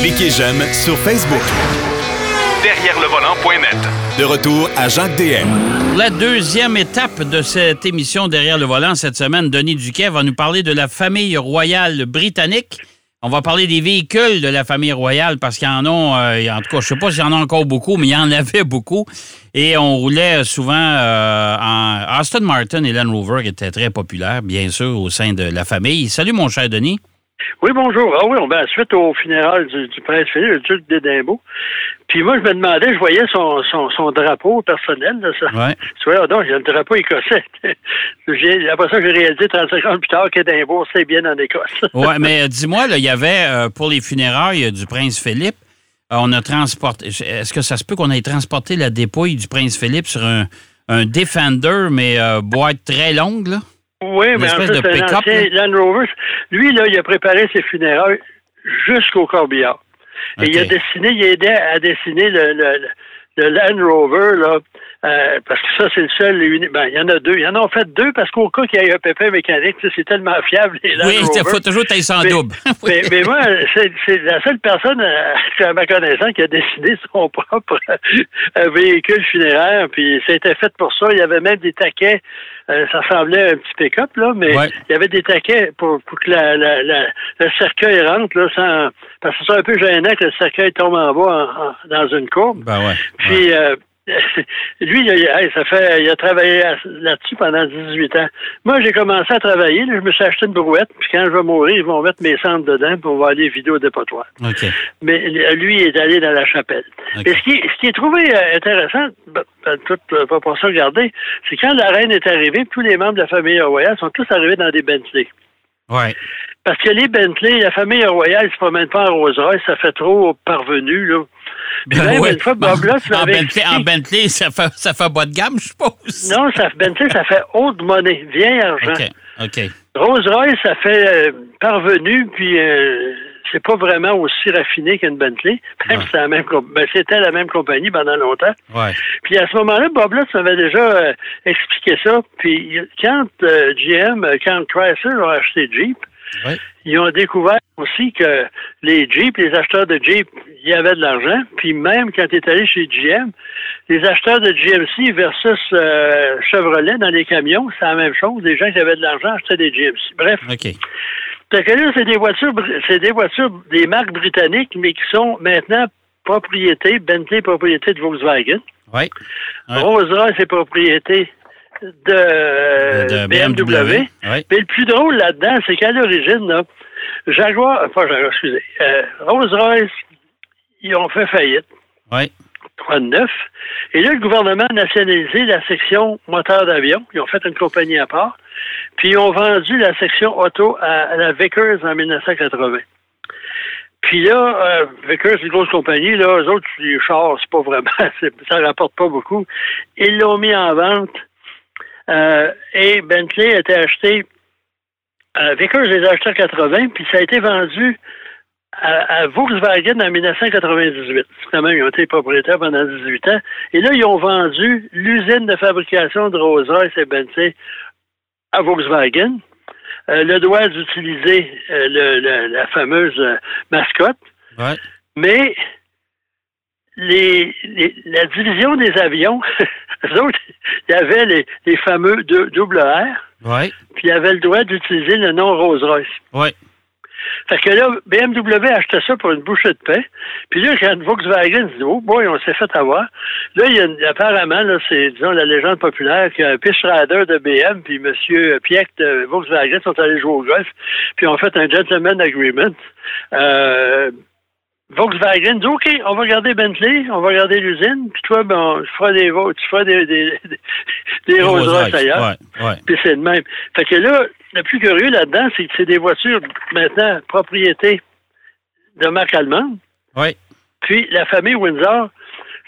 Cliquez j'aime sur Facebook. Derrière le volant.net. De retour à Jacques DM. La deuxième étape de cette émission Derrière le volant cette semaine, Denis Duquet va nous parler de la famille royale britannique. On va parler des véhicules de la famille royale parce qu'il y en a, euh, en tout cas, je sais pas s'il y en a encore beaucoup, mais il y en avait beaucoup. Et on roulait souvent euh, en Aston Martin et Land Rover qui étaient très populaires, bien sûr, au sein de la famille. Salut mon cher Denis. Oui, bonjour. Ah oui, on va suite au funérail du, du prince Philippe, le duc d'Édimbourg. Puis moi, je me demandais, je voyais son, son, son drapeau personnel, là, ça. Ouais. Tu vois, donc, il y a le drapeau écossais. Après ça, j'ai réalisé 35 ans plus tard qu'Édimbourg, c'est bien en Écosse. Ouais, mais euh, dis-moi, là, il y avait euh, pour les funérailles du prince Philippe, euh, on a transporté. Est-ce que ça se peut qu'on ait transporté la dépouille du prince Philippe sur un, un Defender, mais euh, boîte très longue, là? Oui, Une mais en de c'est un ancien Land Rover. Lui, là, il a préparé ses funérailles jusqu'au corbillard. Et il a dessiné, il a aidé à dessiner le, le, le Land Rover, là, euh, parce que ça, c'est le seul. Ben, il y en a deux. Il y en a en fait deux, parce qu'au cas qu'il y ait un pépin mécanique, c'est tellement fiable, les Oui, il faut toujours tailler sans Mais- double. Mais, mais moi, c'est la seule personne, euh, à ma connaissance, qui a dessiné son propre euh, véhicule funéraire. Puis c'était fait pour ça. Il y avait même des taquets. euh, ça ressemblait à un petit pick-up, là, mais Ouais. il y avait des taquets pour, pour que la, la, la- le cercueil rentre, là, sans. Parce que c'est un peu gênant que le cercueil tombe en bas en- en- dans une courbe. Ben ouais. Puis euh, lui, il a, ça fait, il a travaillé là-dessus pendant 18 ans. Moi, j'ai commencé à travailler. là, je me suis acheté une brouette. Puis quand je vais mourir, ils vont mettre mes cendres dedans pour on va aller vidéo dépotoir. OK. Mais lui il est allé dans la chapelle. Et ce qui, ce qui est trouvé euh, intéressant, ben, ben, euh, pas pour ça regarder, c'est quand la reine est arrivée, tous les membres de la famille royale sont tous arrivés dans des Bentley. Ouais. Parce que les Bentley, la famille royale ne se promène pas en Rolls-Royce, ça fait trop parvenu, là. Ben une fois, Bob en, Bentley, en expliqué- Bentley, ça fait, ça fait bas de gamme, je suppose. Non, ça, Bentley, ça fait haute monnaie, vieil argent. OK. OK. Rolls-Royce, ça fait euh, parvenu, puis euh, c'est pas vraiment aussi raffiné qu'une Bentley. Même Ouais. la même ben, c'était la même compagnie pendant longtemps. Ouais. Puis à ce moment-là, Bob Lutz m'avait déjà euh, expliqué ça. Puis quand euh, GM, quand Chrysler a acheté Jeep, Ouais. ils ont découvert aussi que les Jeep, les acheteurs de Jeep, il y avait de l'argent. Puis même quand tu es allé chez GM, les acheteurs de GMC versus euh, Chevrolet dans les camions, c'est la même chose. Les gens qui avaient de l'argent achetaient des GMC. Bref, OK. là, c'est des voitures, c'est des voitures, des marques britanniques, mais qui sont maintenant propriété, Bentley propriété de Volkswagen. Ouais. Ouais. Rolls-Royce est propriété de, euh, De BMW. Ouais. Mais le plus drôle là-dedans, c'est qu'à l'origine, là, Jaguar, Jaguar, excusez, euh, Rolls-Royce, ils ont fait faillite. Ouais. 39. Et là, le gouvernement a nationalisé la section moteur d'avion. Ils ont fait une compagnie à part. Puis ils ont vendu la section auto à, la Vickers en 1980. Puis là, euh, Vickers, une grosse compagnie. Là, eux autres, les chars, c'est pas vraiment, ça rapporte pas beaucoup. Ils l'ont mis en vente. Euh, et Bentley a été acheté. Euh, Vickers les a achetés en 80, puis ça a été vendu à, à Volkswagen en 1998. C'est Quand même, ils ont été propriétaires pendant 18 ans. Et là, ils ont vendu l'usine de fabrication de Rolls-Royce et Bentley à Volkswagen. Euh, le droit d'utiliser euh, le- le- la fameuse euh, mascotte. Ouais. Mais les, les- la division des avions, eux autres, il y avait les, les fameux double R, Ouais. puis il y avait le droit d'utiliser le nom Rolls-Royce. Ouais. Fait que là, BMW achetait ça pour une bouchée de pain. Puis là, quand Volkswagen dit, oh boy, on s'est fait avoir. Là, il y a une- apparemment, là, c'est, disons, la légende populaire qu'un Pitch Rider de BM puis M. Pieck de Volkswagen sont allés jouer au golf, puis ont fait un gentleman agreement. Euh, Volkswagen dit, OK, on va garder Bentley, on va garder l'usine, puis toi, ben, tu feras des, tu feras des, des, des, des Rolls-Royce ailleurs. Ouais. Ouais. Puis c'est le même. Fait que là, le plus curieux là-dedans, c'est que c'est des voitures maintenant propriété de marque allemande. Ouais. Puis la famille Windsor,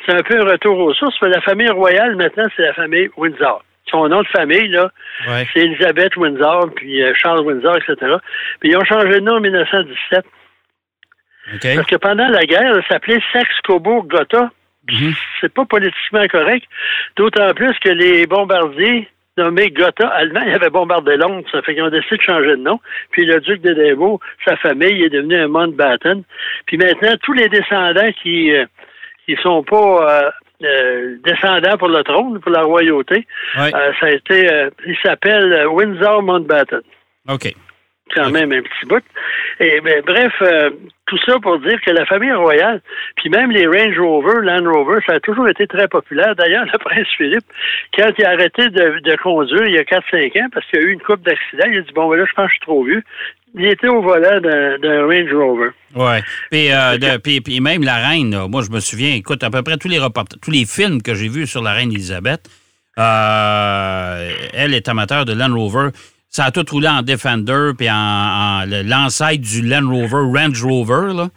c'est un peu un retour aux sources. mais La famille royale, maintenant, c'est la famille Windsor. Son nom de famille, là, Ouais. c'est Elisabeth Windsor, puis euh, Charles Windsor, etc. Puis ils ont changé de nom en 1917. Parce que pendant la guerre, ça s'appelait Saxe-Cobourg-Gotha. Mhm. C'est pas politiquement correct. D'autant plus que les bombardiers nommé Gotha allemand. Il avait bombardé Londres. Ça fait qu'ils ont décidé de changer de nom. Puis le duc d'Édimbourg, sa famille, est devenu un Mountbatten. Puis maintenant, tous les descendants qui euh, qui sont pas euh, euh, descendants pour le trône, pour la royauté, euh, ça a été, il s'appelle Windsor Mountbatten OK. Quand même un petit bout. Et ben, bref, euh, tout ça pour dire que la famille royale, puis même les Range Rover, Land Rover, ça a toujours été très populaire. D'ailleurs, le prince Philippe, quand il a arrêté de, conduire il y a 4-5 ans, parce qu'il y a eu une coupe d'accidents, il a dit, bon, ben là, je pense que je suis trop vieux. Il était au volant d'un Range Rover. Ouais. Puis, euh, puis, même la reine, moi, je me souviens, écoute, à peu près tous les reportages, tous les films que j'ai vus sur la reine Elisabeth, euh, elle est amateur de Land Rover. Ça a tout roulé en Defender, puis en, en- l'ancêtre du Land Rover, Range Rover, là.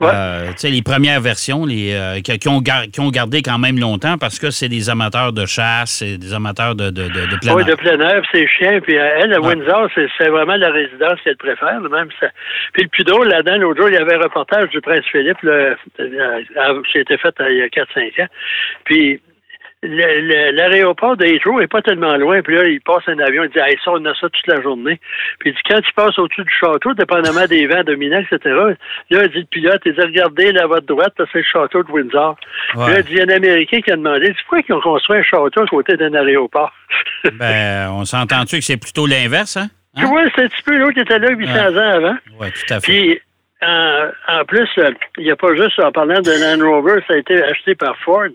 Ouais. Euh, tu sais, les premières versions les, euh, qui, ont gar- qui ont gardé quand même longtemps parce que c'est des amateurs de chasse, c'est des amateurs de, de, de, de plein Oui, air. de plein air, c'est chiant. Puis euh, elle, à Ouais. Windsor, c'est vraiment la résidence qu'elle préfère. Même ça. Puis le plus drôle là-dedans, l'autre jour, il y avait un reportage du prince Philippe le, euh, qui a été fait il y a 4-5 ans. Puis l'aéroport Heathrow est pas tellement loin. Puis là, il passe un avion, il dit hey, ça, on a ça toute la journée. Puis il dit quand tu passes au-dessus du château, dépendamment des vents dominants, etc., là, il dit le pilote, il dit regardez là, à votre droite, c'est le château de Windsor. Puis là, il dit il y a un Américain qui a demandé pourquoi ils ont construit un château à côté d'un aéroport? Ben, on s'entend-tu que c'est plutôt l'inverse, hein? Tu vois, c'est un petit peu l'autre qui était là 800 Ouais. ans avant. Oui, tout à fait. Puis, en, en plus, euh, il n'y a pas juste, en parlant de Land Rover, ça a été acheté par Ford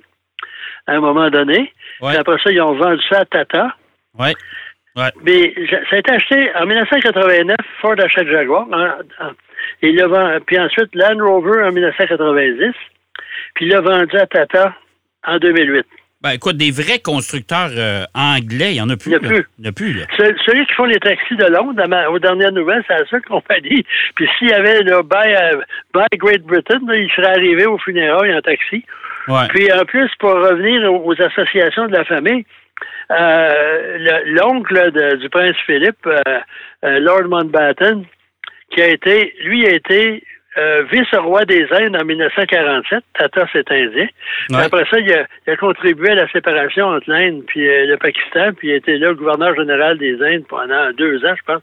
à un moment donné. Ouais. Puis après ça, ils ont vendu ça à Tata. Oui. Mais je- ça a été acheté en 1989, Ford achète Jaguar. hein, il puis ensuite, Land Rover en 1990. Puis il l'a vendu à Tata en 2008. Ben, écoute, des vrais constructeurs euh, anglais, il n'y en a plus. Il y en a plus. N'y a plus, là. Ce- Celui qui font les taxis de Londres, à ma- aux dernières nouvelles, c'est la seule compagnie. Puis s'il y avait le Buy, euh, Buy Great Britain, là, il serait arrivé au funérailles en taxi. Puis en plus, pour revenir aux, associations de la famille, euh, le- l'oncle du prince Philippe, euh, euh, Lord Mountbatten, qui a été, lui a été euh, vice-roi des Indes en 1947. Tata, c'est indien. Ouais. Après ça, il a, il a contribué à la séparation entre l'Inde puis euh, le Pakistan, puis il a été là gouverneur général des Indes pendant deux ans, je pense.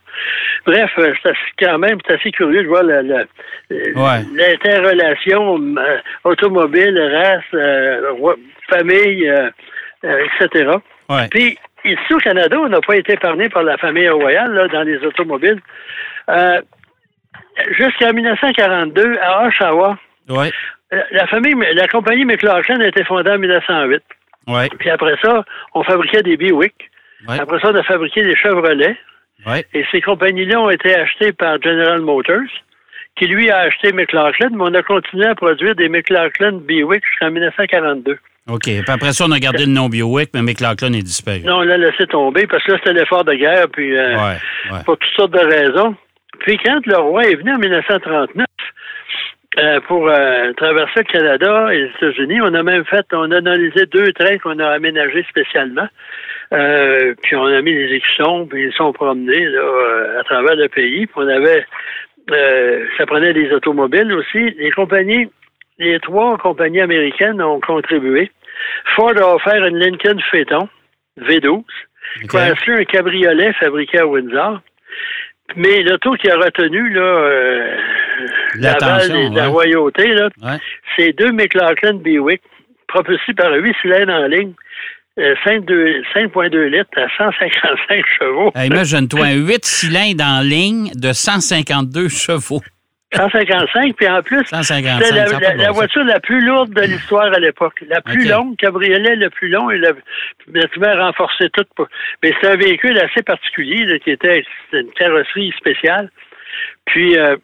Bref, euh, c'est quand même, c'est assez curieux de voir la- la- euh, Ouais. l'interrelation euh, automobile, race, euh, roi- famille, etc. Ouais. Puis, ici au Canada, on n'a pas été épargné par la famille royale là, dans les automobiles. Jusqu'en 1942, à Oshawa, Ouais. euh, la famille, la compagnie McLaughlin a été fondée en 1908. Ouais. Puis après ça, on fabriquait des Buick. Ouais. Après ça, on a fabriqué des Chevrolet. Ouais. Et ces compagnies-là ont été achetées par General Motors, qui lui a acheté McLaughlin, mais on a continué à produire des McLaughlin Buick jusqu'en 1942. OK. Puis après ça, on a gardé le nom Biowick, mais McLaughlin est disparu. Non, on l'a laissé tomber parce que là, c'était l'effort de guerre, puis euh, pour toutes sortes de raisons. Puis quand le roi est venu en 1939 euh, pour euh, traverser le Canada et les États-Unis, on a même fait, on a analysé deux trains qu'on a aménagés spécialement. Euh, puis on a mis les écussons, puis ils sont promenés là, à travers le pays. Puis on avait, ça prenait des automobiles aussi. Les compagnies, les trois compagnies américaines ont contribué. Ford a offert une Lincoln Phaeton V12. OK. Chrysler, un cabriolet fabriqué à Windsor. Mais l'auto qui a retenu là, euh, des- de la ouais. royauté, là, Ouais. c'est deux McLaughlin Buick propulsés par huit cylindres en ligne, euh, 5,2 5,2 litres à 155 chevaux. Imagine-toi, un 8 cylindres en ligne de 152 chevaux. 155, puis en plus, 155, c'était la, la- la voiture la plus lourde de l'histoire à l'époque. La plus longue, cabriolet le plus long et le bâtiment renforcé tout. Pour... Mais c'est un véhicule assez particulier là, qui était une carrosserie spéciale. Puis, euh,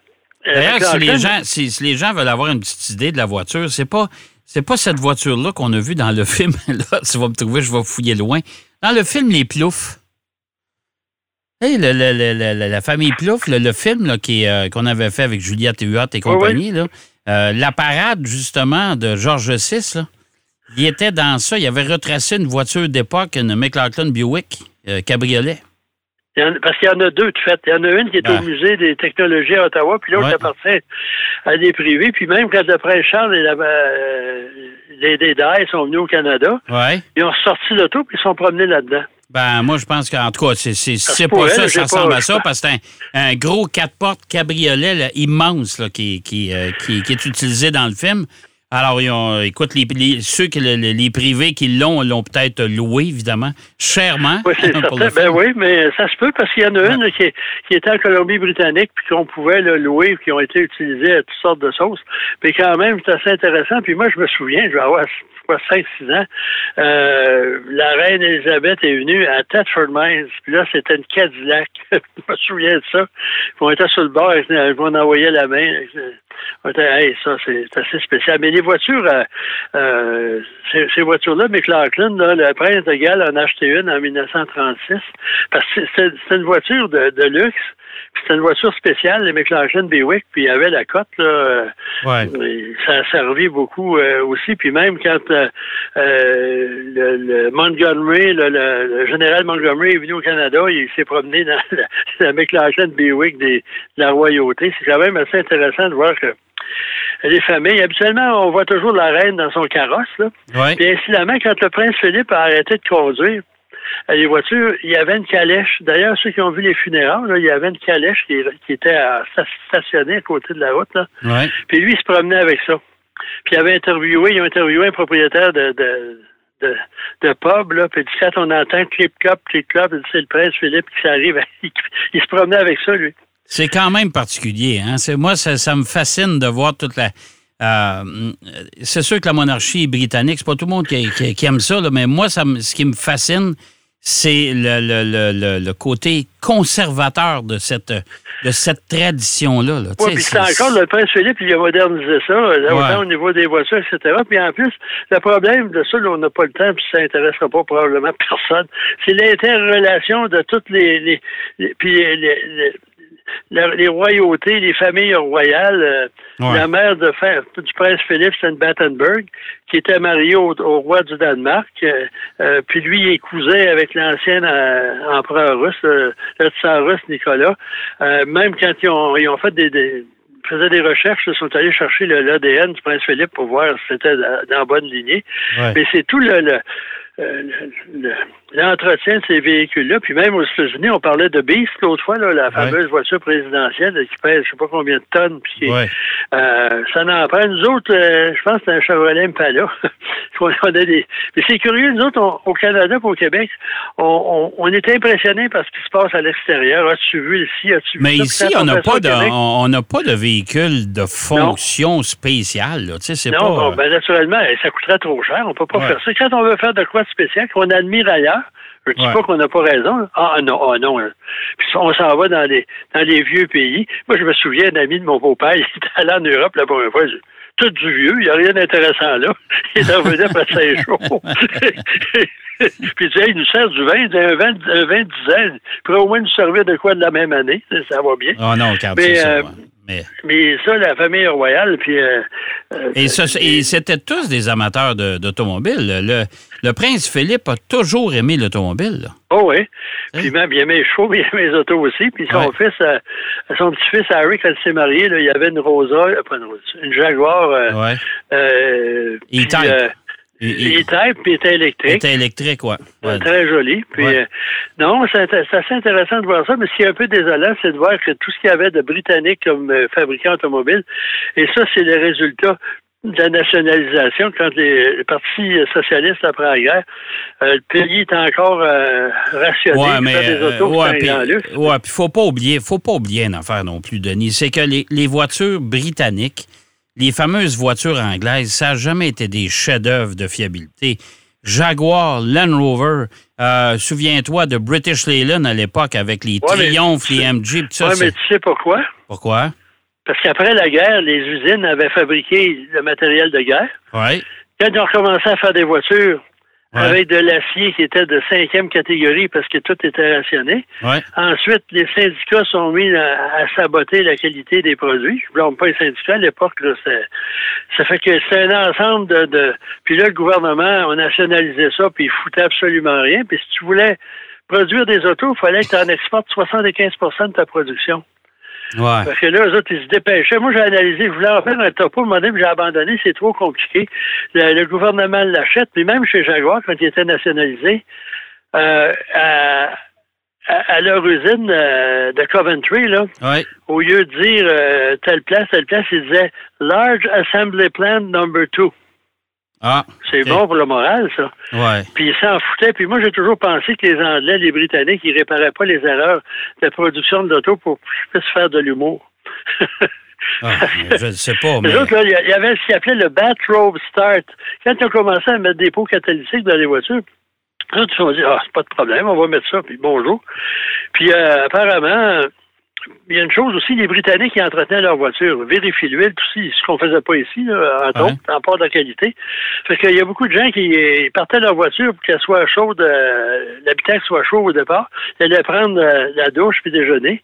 D'ailleurs, euh, si les, Clarkson- gens, si, si les gens veulent avoir une petite idée de la voiture, c'est pas c'est pas cette voiture-là qu'on a vue dans le film. Là, tu vas me trouver, je vais fouiller loin. Dans le film Les Ploufs. Hey, le- le- le- le- le- la famille Plouf, le, film là, qui, est, euh, qu'on avait fait avec Juliette Huot et compagnie, là, euh, la parade justement de Georges VI, là, il était dans ça. Il avait retracé une voiture d'époque, une McLaughlin Buick euh, cabriolet. parce qu'il y en a deux, de fait. Il y en a une qui est Ouais. au musée des technologies à Ottawa, puis l'autre Ouais. appartient à des privés. Puis même quand le prince Charles et la, euh, les, les sont venus au Canada, Ouais. ils ont sorti l'auto puis ils sont promenés là-dedans. Ben, moi, je pense qu'en tout cas, c'est, c'est, c'est pas ça, ça ressemble à ça, parce que c'est un, un gros quatre-portes cabriolet là, immense là, qui, qui, euh, qui, qui est utilisé dans le film. Alors, ils ont, écoute, les, les- ceux que le- le- les privés qui l'ont, l'ont peut-être loué, évidemment, chèrement. Oui, c'est certain. Ben oui, mais ça se peut parce qu'il y en a une qui, qui était en Colombie-Britannique puis qu'on pouvait le louer qui ont été utilisées à toutes sortes de sauces. Mais quand même, c'est assez intéressant. Puis moi, je me souviens, je vais avoir quoi, 5-6 ans, euh, la reine Elisabeth est venue à Thetford Mines. Puis là, c'était une Cadillac. je me souviens de ça. Puis on était sur le bord, je m'en envoyais la main. Ça, c'est assez spécial. Mais les voitures, euh, euh, ces, voitures-là, McLaughlin, là, le prince de Galles en a acheté une en 1936. Parce que c'est une voiture de luxe. C'était une voiture spéciale, les McLaughlin Bewick, puis il y avait la cote, là. Ouais. Ça a servi beaucoup euh, aussi. Puis même quand euh, euh, le, le Montgomery, le, le- le général Montgomery est venu au Canada, il s'est promené dans la, Bewick des, de la royauté. C'est quand même assez intéressant de voir que les familles, habituellement, on voit toujours la reine dans son carrosse. Là. Ouais. Puis incidemment, quand le prince Philippe a arrêté de conduire les voitures, il y avait une calèche. D'ailleurs, ceux qui ont vu les funérailles, là, il y avait une calèche qui, qui était à- stationnée à côté de la route. Là. Ouais. Puis lui, il se promenait avec ça. Puis il avait interviewé, ils ont interviewé un propriétaire de, de, de, de pub, là, puis il dit, quand on entend clip-clop, clip-clop, c'est le prince Philippe qui s'arrive. Il, il se promenait avec ça, lui. C'est quand même particulier. Hein? C'est, moi, ça, ça me fascine de voir toute la. euh, c'est sûr que la monarchie britannique, c'est pas tout le monde qui, qui- qui aime ça, là, mais moi, ça me- ce qui me fascine, c'est le, le- le- le- le côté conservateur de cette, de cette tradition-là. là. Oui, puis c'est encore le prince Philippe, il a modernisé ça, là, Ouais. autant au niveau des voitures, etc. Puis en plus, le problème de ça, là, on n'a pas le temps, puis ça n'intéressera pas probablement personne, c'est l'interrelation de toutes les... les, les- puis les, les- la- les royautés, les familles royales. euh, Ouais. La mère de, du prince Philippe, c'est une Battenberg, qui était mariée au, au roi du Danemark. euh, euh, puis lui, il est cousin avec l'ancien empereur russe, le tsar russe Nicolas. Même quand ils ont, ils ont fait des, des faisaient des recherches, ils sont allés chercher le- l'ADN du prince Philippe pour voir si c'était dans bonne lignée. Ouais. Mais c'est tout le, le- le- le- l'entretien de ces véhicules-là. Puis même aux États-Unis, on parlait de Beast l'autre fois, là, la fameuse voiture présidentielle là, qui pèse je sais pas combien de tonnes. Puis Ouais. euh, ça n'en prend. Nous autres, euh, je pense que c'est un Chevrolet Impala. on a des... Mais c'est curieux, nous autres, on- au Canada et au Québec, on, on, on est impressionnés par ce qui se passe à l'extérieur. As-tu vu ici? As-tu vu Mais ça? ici, on n'a pas de, on n'a pas de véhicule de fonction spéciale. là. C'est Non, pas. bon, ben, naturellement, ça coûterait trop cher. On peut pas Ouais. faire ça. Quand on veut faire de quoi de spécial, qu'on admire ailleurs, je dis Ouais. pas qu'on n'a pas raison. Ah non, ah non. hein. Puis on s'en va dans les dans les vieux pays. Moi, je me souviens d'un ami de mon beau-père, il était allé en Europe la première fois. Tout du vieux, il n'y a rien d'intéressant là. Il est revenu après cinq jours. Puis il Hey, il nous sert du vin, il un vin, un vin de 10 ans, il pourrait au moins nous servir de quoi de la même année. Ça va bien. Ah non, regarde, Mais, ça. euh, ouais. Mais- Mais ça, la famille royale, puis... euh, euh, Et, et c'était tous des amateurs de- d'automobile. Le, le prince Philippe a toujours aimé l'automobile. Oh oui. Hein? Puis même, il aimait les chevaux, mais il aimait les autos aussi. Puis son Ouais. fils, euh, son petit-fils Harry, quand il s'est marié, là, il y avait une Rosa, pas une Rosa, une Jaguar. euh, Ouais. euh, puis, Il, il- E-Type, puis il était il électrique. était électrique, ouais. Ouais. Très joli. Puis, Ouais. euh, non, c'est assez intéressant de voir ça, mais ce qui est un peu désolant, c'est de voir que tout ce qu'il y avait de britannique comme euh, fabricant automobile, et ça, c'est le résultat de la nationalisation quand les, le Parti socialiste après la guerre, euh, le pays est encore euh, rationné. Ouais, mais des euh, autos, ouais, puis- ouais, faut pas oublier, faut pas oublier une affaire non plus, Denis, c'est que les, les voitures britanniques, les fameuses voitures anglaises, ça n'a jamais été des chefs-d'œuvre de fiabilité. Jaguar, Land Rover, euh, souviens-toi de British Leyland à l'époque avec les Ouais, Triumph, les MG, tout ça. Oui, mais tu sais pourquoi? Pourquoi? Parce qu'après la guerre, les usines avaient fabriqué le matériel de guerre. Oui. Quand ils ont commencé à faire des voitures Ouais. avec de l'acier qui était de cinquième catégorie parce que tout était rationné, Ouais. Ensuite, les syndicats sont mis à, à saboter la qualité des produits. Je ne blâme pas les syndicats. À l'époque, ça fait que c'est un ensemble de, de... Puis là, le gouvernement a nationalisé ça, puis il foutait absolument rien. Puis si tu voulais produire des autos, il fallait que tu en exportes 75% de ta production. Ouais. Parce que là, eux autres, ils se dépêchaient. Moi, j'ai analysé, je voulais en faire un topo, un donné, j'ai abandonné, c'est trop compliqué. Le, le gouvernement l'achète, puis même chez Jaguar, quand il était nationalisé, euh, à, leur usine euh, de Coventry, là, au lieu de dire euh, telle place, telle place, ils disaient Large Assembly Plant Number Two. Ah. C'est bon pour le moral, ça. Ouais. Puis ils s'en foutaient. Puis moi, j'ai toujours pensé que les Anglais, les Britanniques, ils réparaient pas les erreurs de production de l'auto pour qu'ils puissent faire de l'humour. Ah, je ne sais pas, mais. Autres, là, il y avait ce qu'ils appelait le Bathrobe Start. Quand ils ont commencé à mettre des pots catalytiques dans les voitures, autres, ils se sont dit, ah, c'est pas de problème, on va mettre ça, puis bonjour. Puis euh, apparemment, il y a une chose aussi, les Britanniques qui entretenaient leur voiture, vérifient l'huile, tout ce qu'on faisait pas ici, là, en Ouais. autres, en part de qualité. Fait qu'il y a beaucoup de gens qui partaient leur voiture pour qu'elle soit chaude, euh, l'habitacle soit chaud au départ. Ils allaient prendre euh, la douche puis déjeuner.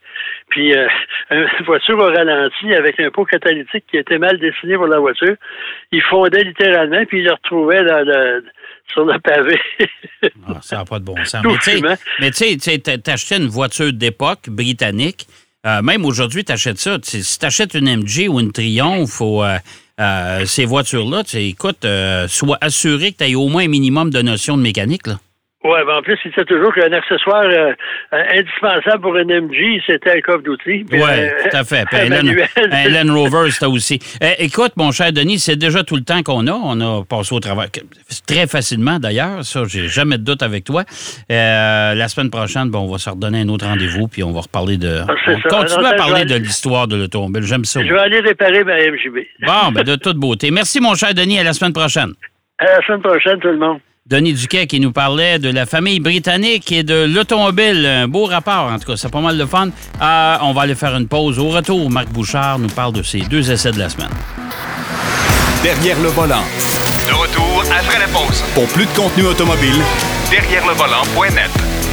Puis euh, une voiture au ralenti avec un pot catalytique qui était mal dessiné pour la voiture. Ils fondaient littéralement puis ils le retrouvaient dans le, sur le pavé. Ah, ça n'a pas de bon sens. Tout Mais tu sais- fumant. Mais tu sais, tu sais, t'a- t'achetais une voiture d'époque britannique. Euh, même aujourd'hui, tu achètes ça. Si tu une MG ou une Triumph ou euh, euh, ces voitures-là, écoute, euh, sois assuré que tu aies au moins un minimum de notion de mécanique. Là. Ouais, ben en plus, il disait toujours qu'un accessoire euh, euh, indispensable pour un MG, c'était un coffre d'outils. Oui, euh, tout à fait. Puis un Land- Rover, c'était aussi. Eh, écoute, mon cher Denis, c'est déjà tout le temps qu'on a. On a passé au travail très facilement, d'ailleurs. Ça, j'ai jamais de doute avec toi. Euh, la semaine prochaine, bon, on va se redonner un autre rendez-vous, puis on va reparler de. Ah, on ça. continue à ça, parler de l'histoire de l'automobile. J'aime ça. Je vais aller réparer ma MJB. Bon, ben de toute beauté. Merci, mon cher Denis. À la semaine prochaine. À la semaine prochaine, tout le monde. Denis Duquet qui nous parlait de la famille britannique et de l'automobile. Un beau rapport, en tout cas. C'est pas mal de fun. Euh, on va aller faire une pause. Au retour, Marc Bouchard nous parle de ses deux essais de la semaine. Derrière le volant. De retour après la pause. Pour plus de contenu automobile, Derrière le volant.net.